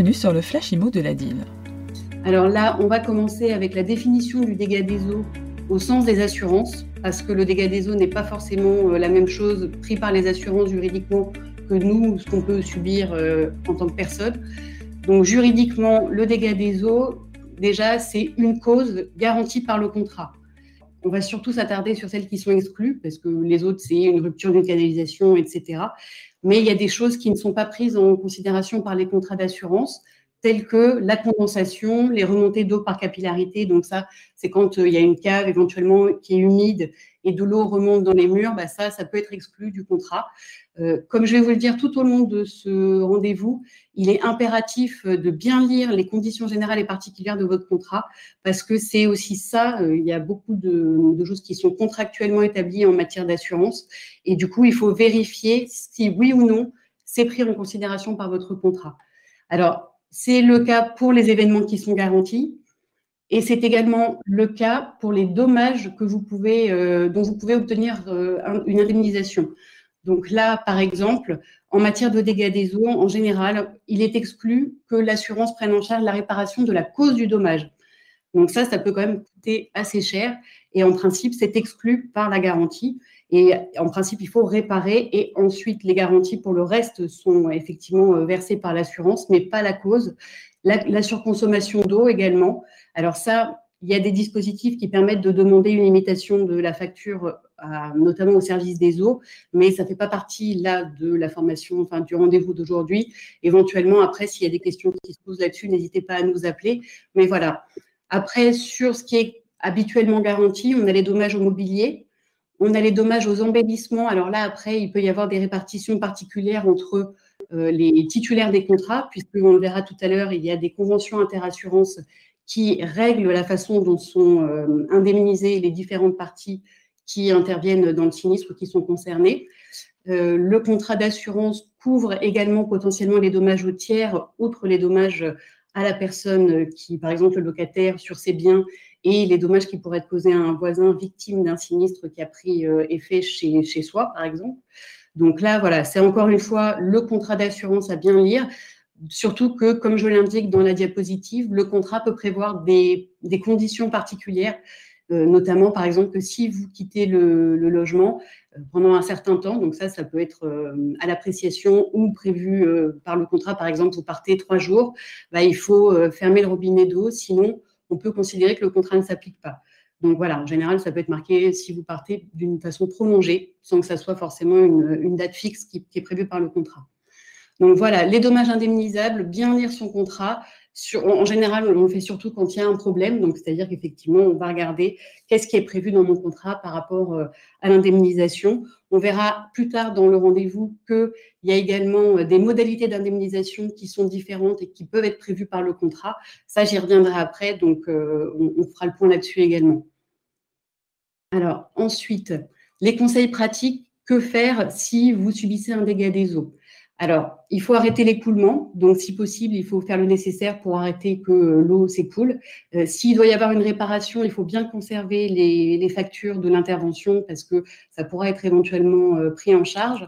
Bienvenue sur le Flash Imo de la DIL. Alors là, on va commencer avec la définition du dégât des eaux au sens des assurances, parce que le dégât des eaux n'est pas forcément euh, la même chose pris par les assurances juridiquement que nous, ce qu'on peut subir euh, en tant que personne. Donc juridiquement, le dégât des eaux, déjà, c'est une cause garantie par le contrat. On va surtout s'attarder sur celles qui sont exclues, parce que les autres, c'est une rupture d'une canalisation, etc. Mais il y a des choses qui ne sont pas prises en considération par les contrats d'assurance telles que la condensation, les remontées d'eau par capillarité. Donc ça, c'est quand euh, il y a une cave éventuellement qui est humide et de l'eau remonte dans les murs, bah ça, ça peut être exclu du contrat. Euh, comme je vais vous le dire tout au long de ce rendez-vous, il est impératif euh, de bien lire les conditions générales et particulières de votre contrat parce que c'est aussi ça. il y a beaucoup de, choses qui sont contractuellement établies en matière d'assurance et du coup, il faut vérifier si oui ou non c'est pris en considération par votre contrat. Alors, c'est le cas pour les événements qui sont garantis. Et c'est également le cas pour les dommages que vous pouvez, euh, dont vous pouvez obtenir euh, une indemnisation. Donc là, par exemple, en matière de dégâts des eaux, en général, il est exclu que l'assurance prenne en charge la réparation de la cause du dommage. Donc ça, ça peut quand même coûter assez cher. Et en principe, c'est exclu par la garantie. Et en principe, il faut réparer et ensuite les garanties pour le reste sont effectivement euh, versées par l'assurance, mais pas la cause. La, surconsommation d'eau également. Alors ça, il y a des dispositifs qui permettent de demander une limitation de la facture, notamment au service des eaux, mais ça ne fait pas partie là de la formation, enfin du rendez-vous d'aujourd'hui. Éventuellement, après, s'il y a des questions qui se posent là-dessus, n'hésitez pas à nous appeler. Mais voilà. Après, sur ce qui est habituellement garanti, on a les dommages au mobilier. On a les dommages aux embellissements. Alors là, après, il peut y avoir des répartitions particulières entre euh, les titulaires des contrats, puisqu'on le verra tout à l'heure, il y a des conventions interassurances qui règlent la façon dont sont euh, indemnisées les différentes parties qui interviennent dans le sinistre ou qui sont concernées. Euh, le contrat d'assurance couvre également potentiellement les dommages aux tiers, outre les dommages à la personne qui, par exemple, le locataire sur ses biens et les dommages qui pourraient être causés à un voisin victime d'un sinistre qui a pris euh, effet chez, chez soi, par exemple. Donc là, voilà, c'est encore une fois le contrat d'assurance à bien lire. Surtout que, comme je l'indique dans la diapositive, le contrat peut prévoir des, des conditions particulières, euh, notamment par exemple que si vous quittez le, logement euh, pendant un certain temps, donc ça, ça peut être à l'appréciation ou prévu par le contrat, par exemple, vous partez trois jours, bah, il faut fermer le robinet d'eau, sinon on peut considérer que le contrat ne s'applique pas. Donc voilà, en général, ça peut être marqué si vous partez d'une façon prolongée, sans que ça soit forcément une, date fixe qui, est prévue par le contrat. Donc voilà, les dommages indemnisables, bien lire son contrat. En général, on le fait surtout quand il y a un problème. Donc, c'est-à-dire qu'effectivement, on va regarder qu'est-ce qui est prévu dans mon contrat par rapport euh, à l'indemnisation. On verra plus tard dans le rendez-vous qu'il y a également euh, des modalités d'indemnisation qui sont différentes et qui peuvent être prévues par le contrat. Ça, j'y reviendrai après, donc euh, on, fera le point là-dessus également. Alors, ensuite, les conseils pratiques, que faire si vous subissez un dégât des eaux? Alors, il faut arrêter l'écoulement. Donc, si possible, il faut faire le nécessaire pour arrêter que l'eau s'écoule. Euh, s'il doit y avoir une réparation, il faut bien conserver les, factures de l'intervention parce que ça pourra être éventuellement euh, pris en charge.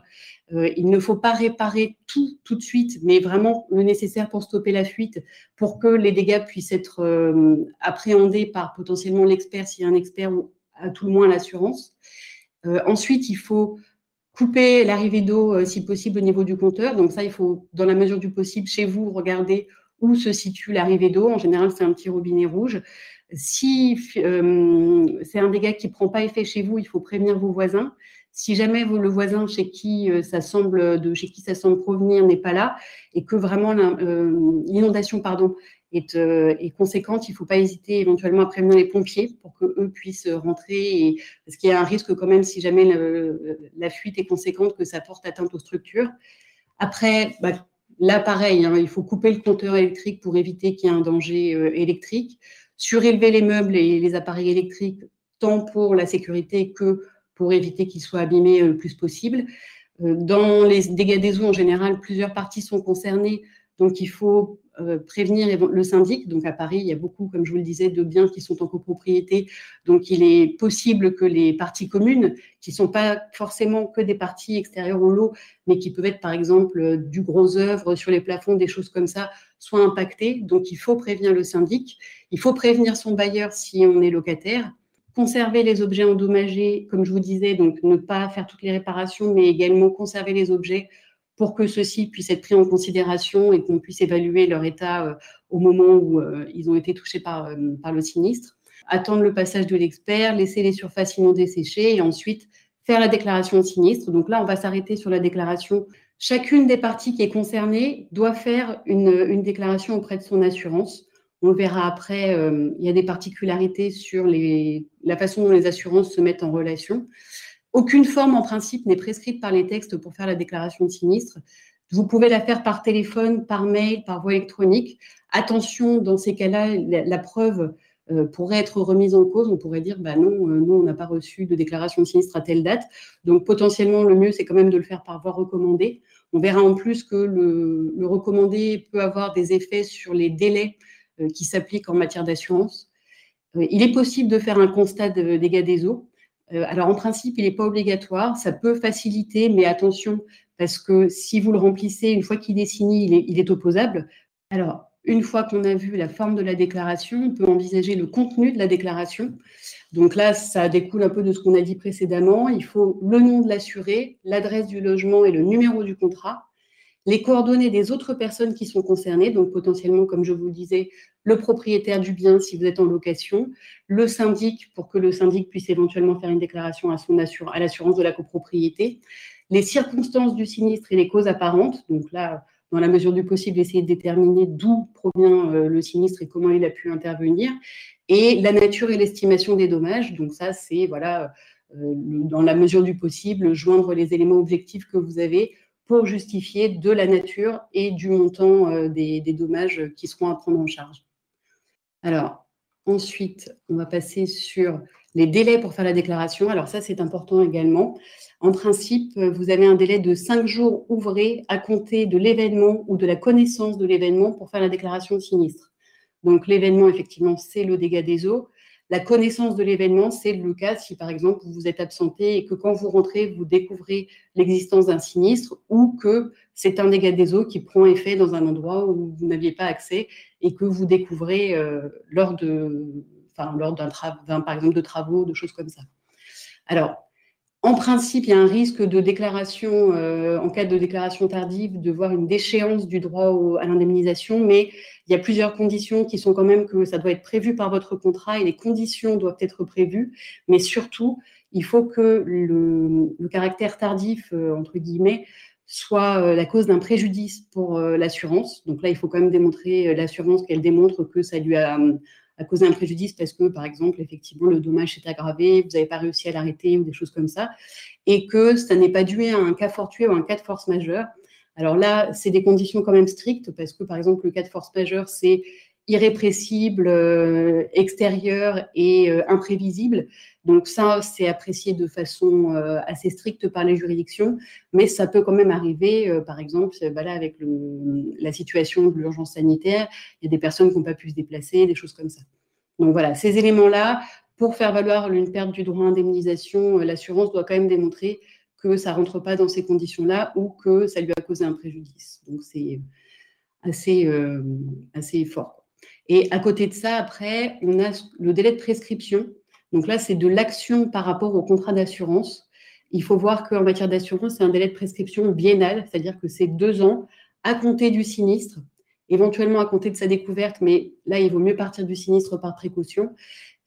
Euh, il ne faut pas réparer tout tout de suite, mais vraiment le nécessaire pour stopper la fuite, pour que les dégâts puissent être appréhendés par potentiellement l'expert, s'il y a un expert ou à tout le moins l'assurance. ensuite, il faut couper l'arrivée d'eau euh, si possible au niveau du compteur. Donc ça, il faut, dans la mesure du possible, chez vous, regarder où se situe l'arrivée d'eau. En général, c'est un petit robinet rouge. Si euh, c'est un dégât qui ne prend pas effet chez vous, il faut prévenir vos voisins. Si jamais le voisin chez qui euh, ça semble de provenir n'est pas là et que vraiment l'inondation pardon euh, est, conséquente, il ne faut pas hésiter éventuellement à prévenir les pompiers pour qu'eux puissent rentrer. Et, parce qu'il y a un risque quand même, si jamais la fuite est conséquente, que ça porte atteinte aux structures. Après, bah, là, pareil, hein, il faut couper le compteur électrique pour éviter qu'il y ait un danger euh, électrique. Surélever les meubles et les appareils électriques, tant pour la sécurité que pour éviter qu'ils soient abîmés euh, le plus possible. Dans les dégâts des eaux, en général, plusieurs parties sont concernées Donc, il faut euh, prévenir le syndic. Donc, à Paris, il y a beaucoup, comme je vous le disais, de biens qui sont en copropriété. Donc, il est possible que les parties communes, qui ne sont pas forcément que des parties extérieures au lot, mais qui peuvent être, par exemple, du gros œuvre sur les plafonds, des choses comme ça, soient impactées. Donc, il faut prévenir le syndic. Il faut prévenir son bailleur si on est locataire conserver les objets endommagés, comme je vous disais, donc ne pas faire toutes les réparations, mais également conserver les objets pour que ceux-ci puissent être pris en considération et qu'on puisse évaluer leur état euh, au moment où euh, ils ont été touchés par, euh, par le sinistre. Attendre le passage de l'expert, laisser les surfaces inondées sécher et ensuite faire la déclaration de sinistre. Donc là, on va s'arrêter sur la déclaration. Chacune des parties qui est concernée doit faire une, déclaration auprès de son assurance. On verra après, il y a des particularités sur la façon dont les assurances se mettent en relation. Aucune forme, en principe, n'est prescrite par les textes pour faire la déclaration de sinistre. Vous pouvez la faire par téléphone, par mail, par voie électronique. Attention, dans ces cas-là, la, preuve euh, pourrait être remise en cause. On pourrait dire, bah non, euh, nous, on n'a pas reçu de déclaration de sinistre à telle date. Donc, potentiellement, le mieux, c'est quand même de le faire par voie recommandée. On verra en plus que le, recommandé peut avoir des effets sur les délais euh, qui s'appliquent en matière d'assurance. il est possible de faire un constat de dégâts des eaux. Euh, alors en principe, il n'est pas obligatoire, ça peut faciliter, mais attention, parce que si vous le remplissez, une fois qu'il est signé, il est, opposable. Alors, une fois qu'on a vu la forme de la déclaration, on peut envisager le contenu de la déclaration. Donc là, ça découle un peu de ce qu'on a dit précédemment. Il faut le nom de l'assuré, l'adresse du logement et le numéro du contrat les coordonnées des autres personnes qui sont concernées, donc potentiellement, comme je vous le disais, le propriétaire du bien si vous êtes en location, le syndic pour que le syndic puisse éventuellement faire une déclaration à, son à l'assurance de la copropriété, les circonstances du sinistre et les causes apparentes, donc là, dans la mesure du possible, essayer de déterminer d'où provient euh, le sinistre et comment il a pu intervenir, et la nature et l'estimation des dommages, donc ça, c'est, voilà, euh, dans la mesure du possible, joindre les éléments objectifs que vous avez pour justifier de la nature et du montant euh, des, dommages qui seront à prendre en charge. Alors, ensuite, on va passer sur les délais pour faire la déclaration. Alors ça, c'est important également. En principe, vous avez un délai de cinq jours ouvrés à compter de l'événement ou de la connaissance de l'événement pour faire la déclaration sinistre. Donc l'événement, effectivement, c'est le dégât des eaux. La connaissance de l'événement, c'est le cas si, par exemple, vous êtes absenté et que quand vous rentrez, vous découvrez l'existence d'un sinistre ou que c'est un dégât des eaux qui prend effet dans un endroit où vous n'aviez pas accès et que vous découvrez euh, lors de, enfin, lors d'un, par exemple, de travaux, de choses comme ça. Alors, en principe, il y a un risque de déclaration, euh, en cas de déclaration tardive, de voir une déchéance du droit à l'indemnisation, mais il y a plusieurs conditions qui sont quand même que ça doit être prévu par votre contrat et les conditions doivent être prévues, mais surtout, il faut que le, caractère tardif, euh, entre guillemets, soit euh, la cause d'un préjudice pour l'assurance. Donc là, il faut quand même démontrer l'assurance qu'elle démontre que ça lui a à causer un préjudice parce que, par exemple, effectivement, le dommage s'est aggravé, vous n'avez pas réussi à l'arrêter ou des choses comme ça, et que ça n'est pas dû à un cas fortuit ou un cas de force majeure. Alors là, c'est des conditions quand même strictes parce que, par exemple, le cas de force majeure, c'est irrépressible, euh, extérieur et euh, imprévisible. Donc ça, c'est apprécié de façon euh, assez stricte par les juridictions, mais ça peut quand même arriver, par exemple, bah là, avec la situation de l'urgence sanitaire, il y a des personnes qui n'ont pas pu se déplacer, des choses comme ça. Donc voilà, ces éléments-là, pour faire valoir une perte du droit à indemnisation, l'assurance doit quand même démontrer que ça ne rentre pas dans ces conditions-là ou que ça lui a causé un préjudice. Donc c'est assez, assez fort. Et à côté de ça, après, on a le délai de prescription. Donc là, c'est de l'action par rapport au contrat d'assurance. Il faut voir qu'en matière d'assurance, c'est un délai de prescription biennal, c'est-à-dire que c'est deux ans à compter du sinistre, éventuellement à compter de sa découverte, mais là, il vaut mieux partir du sinistre par précaution.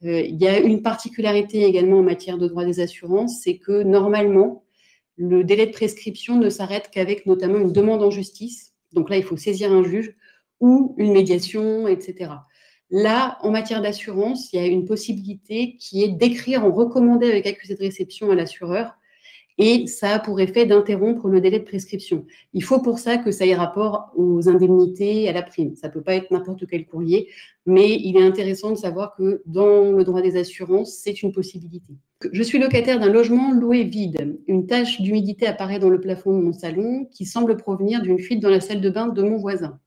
Euh, il y a une particularité également en matière de droit des assurances, c'est que normalement, le délai de prescription ne s'arrête qu'avec notamment une demande en justice. Donc là, il faut saisir un juge ou une médiation, etc. Là, en matière d'assurance, il y a une possibilité qui est d'écrire en recommandé avec accusé de réception à l'assureur et ça a pour effet d'interrompre le délai de prescription. Il faut pour ça que ça ait rapport aux indemnités, à la prime. Ça ne peut pas être n'importe quel courrier, mais il est intéressant de savoir que dans le droit des assurances, c'est une possibilité. Je suis locataire d'un logement loué vide. Une tache d'humidité apparaît dans le plafond de mon salon qui semble provenir d'une fuite dans la salle de bain de mon voisin.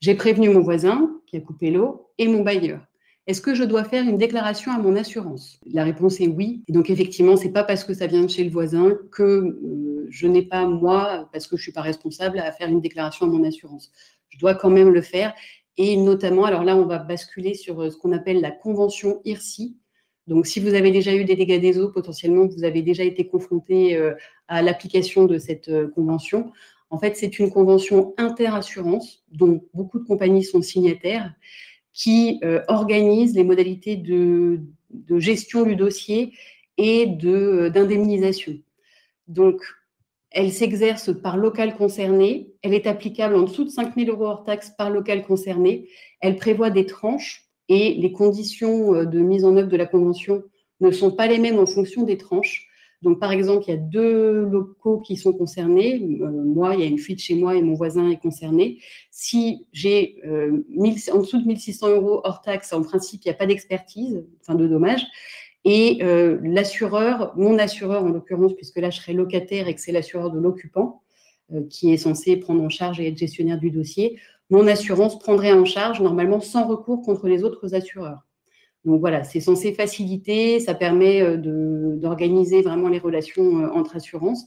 J'ai prévenu mon voisin qui a coupé l'eau et mon bailleur. Est-ce que je dois faire une déclaration à mon assurance? La réponse est oui. Et donc effectivement, c'est pas parce que ça vient de chez le voisin que euh, je n'ai pas moi, parce que je suis pas responsable, à faire une déclaration à mon assurance. Je dois quand même le faire. Et notamment, alors là, on va basculer sur euh, ce qu'on appelle la convention IRSI. Donc, si vous avez déjà eu des dégâts des eaux, potentiellement, vous avez déjà été confronté euh, à l'application de cette convention. En fait, c'est une convention interassurance dont beaucoup de compagnies sont signataires qui euh, organise les modalités de, gestion du dossier et d'indemnisation. Donc, elle s'exerce par local concerné, elle est applicable en dessous de 5 000 euros hors taxe par local concerné, elle prévoit des tranches et les conditions euh, de mise en œuvre de la convention ne sont pas les mêmes en fonction des tranches. Donc, par exemple, il y a deux locaux qui sont concernés. Euh, moi, il y a une fuite chez moi et mon voisin est concerné. Si j'ai euh, en dessous de 1600 euros hors taxe, en principe, il n'y a pas d'expertise, enfin de dommages. Et euh, l'assureur, mon assureur en l'occurrence, puisque là je serai locataire et que c'est l'assureur de l'occupant qui est censé prendre en charge et être gestionnaire du dossier, mon assurance prendrait en charge normalement sans recours contre les autres assureurs. Donc voilà, c'est censé faciliter, ça permet euh, d'organiser vraiment les relations euh, entre assurances.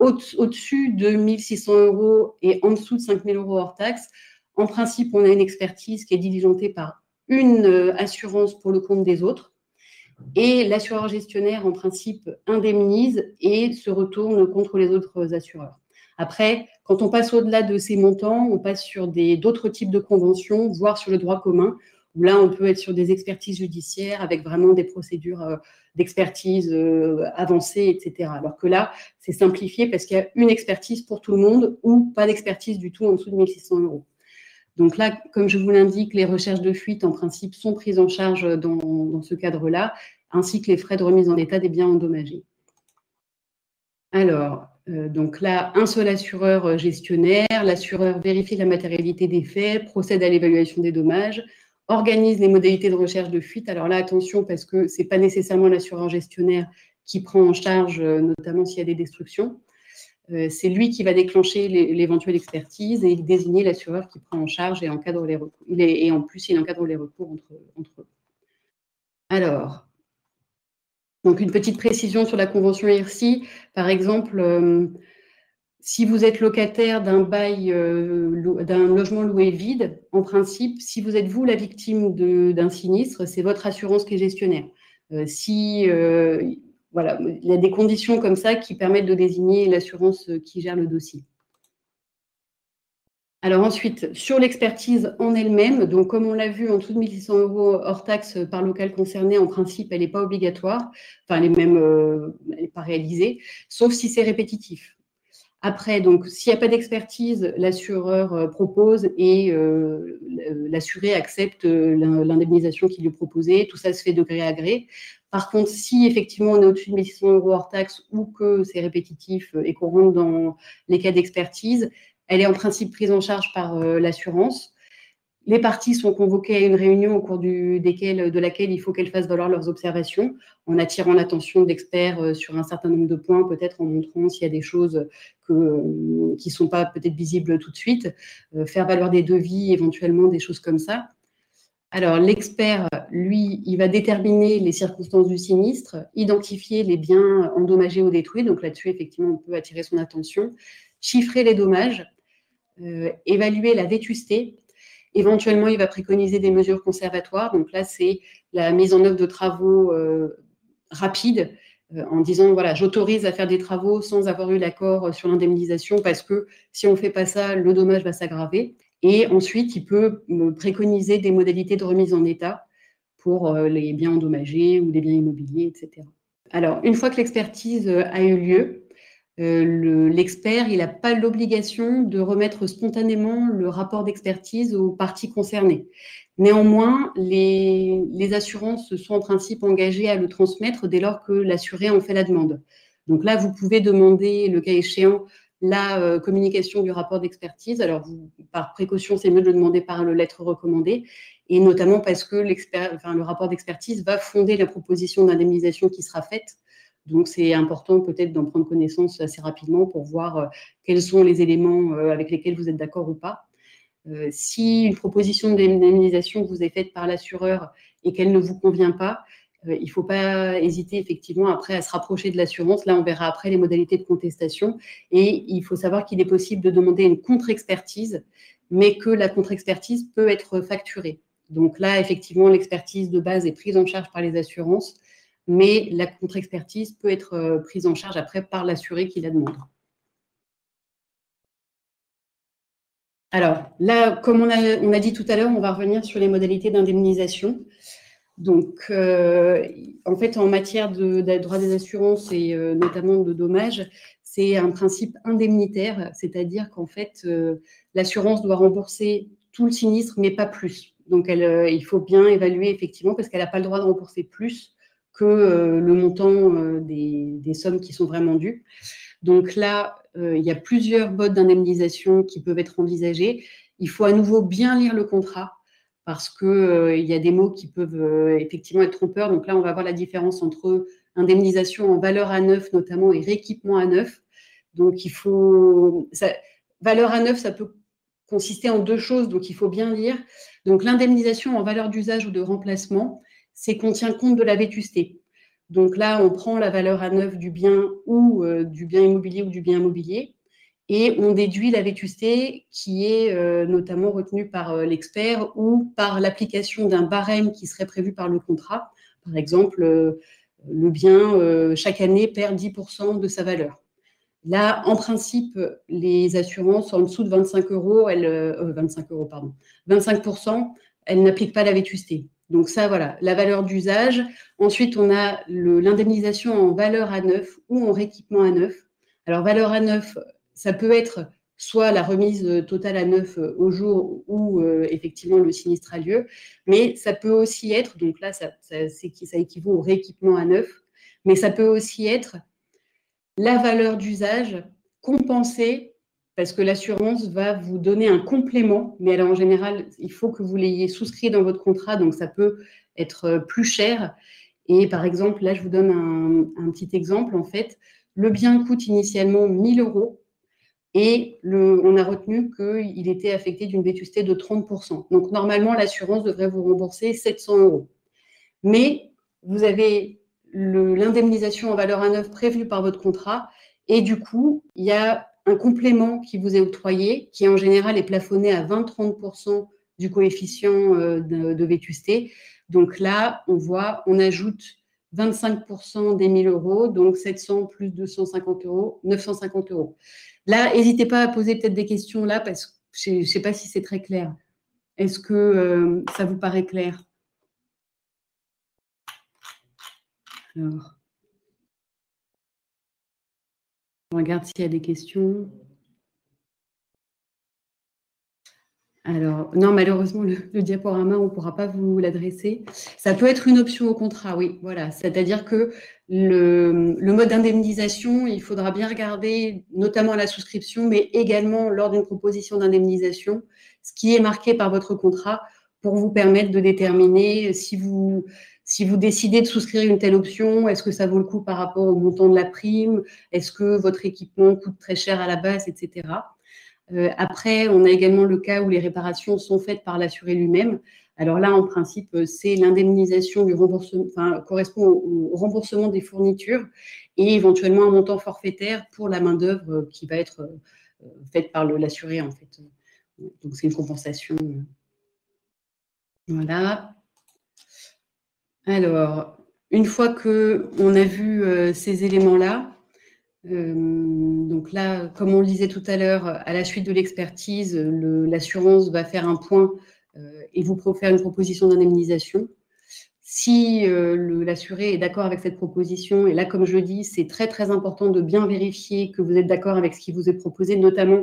Au-dessus de 1600 euros et en dessous de 5000 euros hors taxe, en principe, on a une expertise qui est diligentée par une euh, assurance pour le compte des autres. Et l'assureur gestionnaire, en principe, indemnise et se retourne contre les autres assureurs. Après, quand on passe au-delà de ces montants, on passe sur d'autres types de conventions, voire sur le droit commun, là, on peut être sur des expertises judiciaires avec vraiment des procédures euh, d'expertise euh, avancées, etc. Alors que là, c'est simplifié parce qu'il y a une expertise pour tout le monde ou pas d'expertise du tout en dessous de 1600 euros. Donc là, comme je vous l'indique, les recherches de fuite, en principe, sont prises en charge dans, ce cadre-là, ainsi que les frais de remise en état des biens endommagés. Alors, euh, donc là, un seul assureur gestionnaire, l'assureur vérifie la matérialité des faits, procède à l'évaluation des dommages, organise les modalités de recherche de fuite. Alors là, attention, parce que ce n'est pas nécessairement l'assureur gestionnaire qui prend en charge, euh, notamment s'il y a des destructions. Euh, c'est lui qui va déclencher l'éventuelle expertise et désigner l'assureur qui prend en charge et encadre les recours. et en plus, il encadre les recours entre, entre eux. Alors, donc une petite précision sur la convention IRSI. Par exemple, euh, si vous êtes locataire d'un bail, euh, d'un logement loué vide, en principe, si vous êtes vous la victime d'un sinistre, c'est votre assurance qui est gestionnaire. Euh, si euh, voilà, il y a des conditions comme ça qui permettent de désigner l'assurance qui gère le dossier. Alors ensuite, sur l'expertise en elle-même, donc comme on l'a vu, en dessous de 1600 euros hors taxe par local concerné, en principe, elle n'est pas obligatoire, enfin, elle n'est même pas réalisée, sauf si c'est répétitif. Après, donc, s'il n'y a pas d'expertise, l'assureur euh, propose et euh, l'assuré accepte euh, l'indemnisation qu'il lui proposait. Tout ça se fait de gré à gré. Par contre, si effectivement on est au-dessus de 1600 euros hors taxe ou que c'est répétitif et qu'on rentre dans les cas d'expertise, elle est en principe prise en charge par l'assurance. Les parties sont convoquées à une réunion au cours de laquelle il faut qu'elles fassent valoir leurs observations en attirant l'attention d'experts euh, sur un certain nombre de points, peut-être en montrant s'il y a des choses euh, qui ne sont pas peut-être visibles tout de suite, euh, faire valoir des devis, éventuellement des choses comme ça. Alors, l'expert, lui, il va déterminer les circonstances du sinistre, identifier les biens endommagés ou détruits. Donc là-dessus, effectivement, on peut attirer son attention, chiffrer les dommages, évaluer la vétusté, Éventuellement, il va préconiser des mesures conservatoires. Donc là, c'est la mise en œuvre de travaux euh, rapides euh, en disant, voilà, j'autorise à faire des travaux sans avoir eu l'accord sur l'indemnisation parce que si on ne fait pas ça, le dommage va s'aggraver. Et ensuite, il peut préconiser des modalités de remise en état pour euh, les biens endommagés ou les biens immobiliers, etc. Alors, une fois que l'expertise a eu lieu, euh, l'expert, il n'a pas l'obligation de remettre spontanément le rapport d'expertise aux parties concernées. Néanmoins, les, assurances sont en principe engagées à le transmettre dès lors que l'assuré en fait la demande. Donc là, vous pouvez demander, le cas échéant, la euh, communication du rapport d'expertise. Alors, par précaution, c'est mieux de le demander par le lettre recommandée, et notamment parce que le rapport d'expertise va fonder la proposition d'indemnisation qui sera faite. Donc, c'est important peut-être d'en prendre connaissance assez rapidement pour voir euh, quels sont les éléments euh, avec lesquels vous êtes d'accord ou pas. si une proposition d'indemnisation vous est faite par l'assureur et qu'elle ne vous convient pas, il ne faut pas hésiter effectivement après à se rapprocher de l'assurance. Là, on verra après les modalités de contestation. Et il faut savoir qu'il est possible de demander une contre-expertise, mais que la contre-expertise peut être facturée. Donc là, effectivement, l'expertise de base est prise en charge par les assurances, mais la contre-expertise peut être euh, prise en charge après par l'assuré qui la demande. Alors là, comme on a, dit tout à l'heure, on va revenir sur les modalités d'indemnisation. Donc, euh, en fait, en matière de, droit des assurances et euh, notamment de dommages, c'est un principe indemnitaire, c'est-à-dire qu'en fait, l'assurance doit rembourser tout le sinistre, mais pas plus. Donc, il faut bien évaluer effectivement parce qu'elle n'a pas le droit de rembourser plus que euh, le montant euh, des, sommes qui sont vraiment dues. Donc là, il y a plusieurs modes d'indemnisation qui peuvent être envisagés. Il faut à nouveau bien lire le contrat parce qu'il y a des mots qui peuvent effectivement être trompeurs. Donc là, on va voir la différence entre indemnisation en valeur à neuf notamment et rééquipement à neuf. Donc il faut... valeur à neuf, ça peut consister en deux choses, donc il faut bien lire. Donc l'indemnisation en valeur d'usage ou de remplacement, c'est qu'on tient compte de la vétusté. Donc là, on prend la valeur à neuf du bien ou euh, du bien immobilier ou du bien immobilier et on déduit la vétusté qui est euh, notamment retenue par euh, l'expert ou par l'application d'un barème qui serait prévu par le contrat. Par exemple, le bien, chaque année, perd 10% de sa valeur. Là, en principe, les assurances en dessous de 25 euros, elles, 25 euh, euros, pardon, 25%, elles n'appliquent pas la vétusté. Donc ça, voilà, la valeur d'usage. Ensuite, on a l'indemnisation en valeur à neuf ou en rééquipement à neuf. Alors, valeur à neuf, ça peut être soit la remise totale à neuf au jour où euh, effectivement le sinistre a lieu, mais ça peut aussi être, donc là, ça équivaut au rééquipement à neuf, mais ça peut aussi être la valeur d'usage compensée parce que l'assurance va vous donner un complément, mais alors en général, il faut que vous l'ayez souscrit dans votre contrat, donc ça peut être plus cher. Et par exemple, là, je vous donne un, petit exemple. En fait, le bien coûte initialement 1000 euros et on a retenu qu'il était affecté d'une vétusté de 30%. Donc normalement, l'assurance devrait vous rembourser 700 euros. Mais vous avez l'indemnisation en valeur à neuf prévue par votre contrat. Et du coup, il y a un complément qui vous est octroyé, qui en général est plafonné à 20-30% du coefficient euh, de, vétusté. Donc là, on voit, on ajoute 25% des 1000 euros, donc 700 plus 250 euros, 950 euros. Là, n'hésitez pas à poser peut-être des questions là, parce que je ne sais pas si c'est très clair. Est-ce que euh, ça vous paraît clair? On regarde s'il y a des questions. Alors, non, malheureusement, le, diaporama, on ne pourra pas vous l'adresser. Ça peut être une option au contrat, oui, voilà. C'est-à-dire que le, mode d'indemnisation, il faudra bien regarder, notamment à la souscription, mais également lors d'une proposition d'indemnisation, ce qui est marqué par votre contrat pour vous permettre de déterminer si vous, si vous décidez de souscrire une telle option, est-ce que ça vaut le coup par rapport au montant de la prime? Est-ce que votre équipement coûte très cher à la base, etc. Euh, après, on a également le cas où les réparations sont faites par l'assuré lui-même. Alors là, en principe, c'est l'indemnisation du remboursement, enfin, correspond au, remboursement des fournitures et éventuellement un montant forfaitaire pour la main-d'œuvre qui va être euh, faite par l'assuré, en fait. Donc, c'est une compensation. Voilà. Alors, une fois qu'on a vu euh, ces éléments-là, euh, donc là, comme on le disait tout à l'heure, à la suite de l'expertise, l'assurance va faire un point euh, et vous faire une proposition d'indemnisation. Si l'assuré est d'accord avec cette proposition, et là, comme je dis, c'est très très important de bien vérifier que vous êtes d'accord avec ce qui vous est proposé, notamment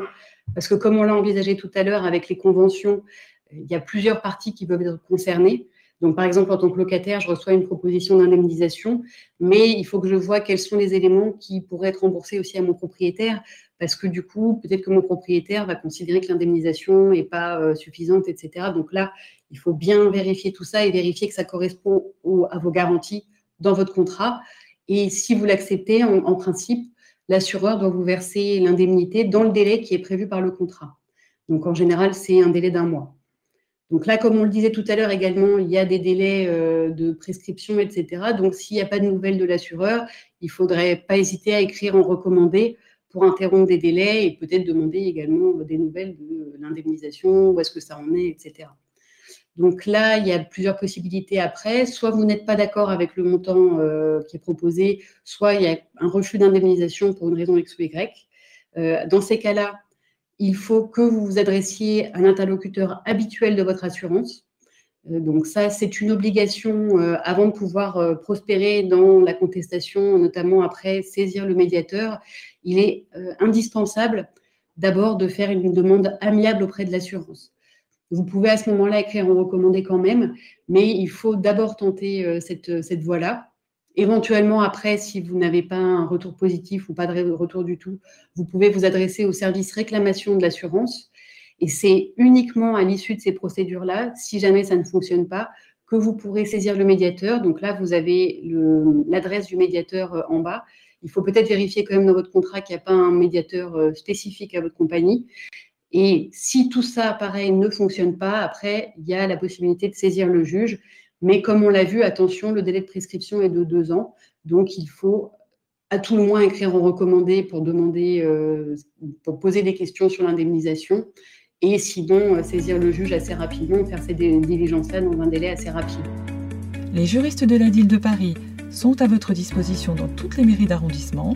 parce que comme on l'a envisagé tout à l'heure avec les conventions, il y a plusieurs parties qui peuvent être concernées. Donc, par exemple, en tant que locataire, je reçois une proposition d'indemnisation, mais il faut que je vois quels sont les éléments qui pourraient être remboursés aussi à mon propriétaire, parce que du coup, peut-être que mon propriétaire va considérer que l'indemnisation n'est pas euh, suffisante, etc. Donc là, il faut bien vérifier tout ça et vérifier que ça correspond à vos garanties dans votre contrat. Et si vous l'acceptez, en, principe, l'assureur doit vous verser l'indemnité dans le délai qui est prévu par le contrat. Donc en général, c'est un délai d'un mois. Donc là, comme on le disait tout à l'heure également, il y a des délais euh, de prescription, etc. Donc s'il n'y a pas de nouvelles de l'assureur, il ne faudrait pas hésiter à écrire en recommandé pour interrompre des délais et peut-être demander également des nouvelles de l'indemnisation, où est-ce que ça en est, etc. Donc là, il y a plusieurs possibilités après. Soit vous n'êtes pas d'accord avec le montant euh, qui est proposé, soit il y a un refus d'indemnisation pour une raison X ou Y. Euh, dans ces cas-là, il faut que vous vous adressiez à l'interlocuteur habituel de votre assurance. Euh, donc ça, c'est une obligation avant de pouvoir prospérer dans la contestation, notamment après saisir le médiateur. Il est indispensable d'abord de faire une demande amiable auprès de l'assurance. Vous pouvez à ce moment-là écrire en recommandé quand même, mais il faut d'abord tenter euh, cette voie-là. Éventuellement, après, si vous n'avez pas un retour positif ou pas de retour du tout, vous pouvez vous adresser au service réclamation de l'assurance. Et c'est uniquement à l'issue de ces procédures-là, si jamais ça ne fonctionne pas, que vous pourrez saisir le médiateur. Donc là, vous avez l'adresse du médiateur euh, en bas. Il faut peut-être vérifier quand même dans votre contrat qu'il n'y a pas un médiateur euh, spécifique à votre compagnie. Et si tout ça, pareil, ne fonctionne pas, après, il y a la possibilité de saisir le juge. Mais comme on l'a vu, attention, le délai de prescription est de deux ans. Donc, il faut à tout le moins écrire en recommandé pour demander, euh, pour poser des questions sur l'indemnisation. Et sinon, euh, saisir le juge assez rapidement, faire ces diligences-là dans un délai assez rapide. Les juristes de la ville de Paris sont à votre disposition dans toutes les mairies d'arrondissement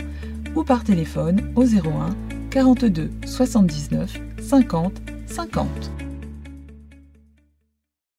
ou par téléphone au 01 42 79 50 50.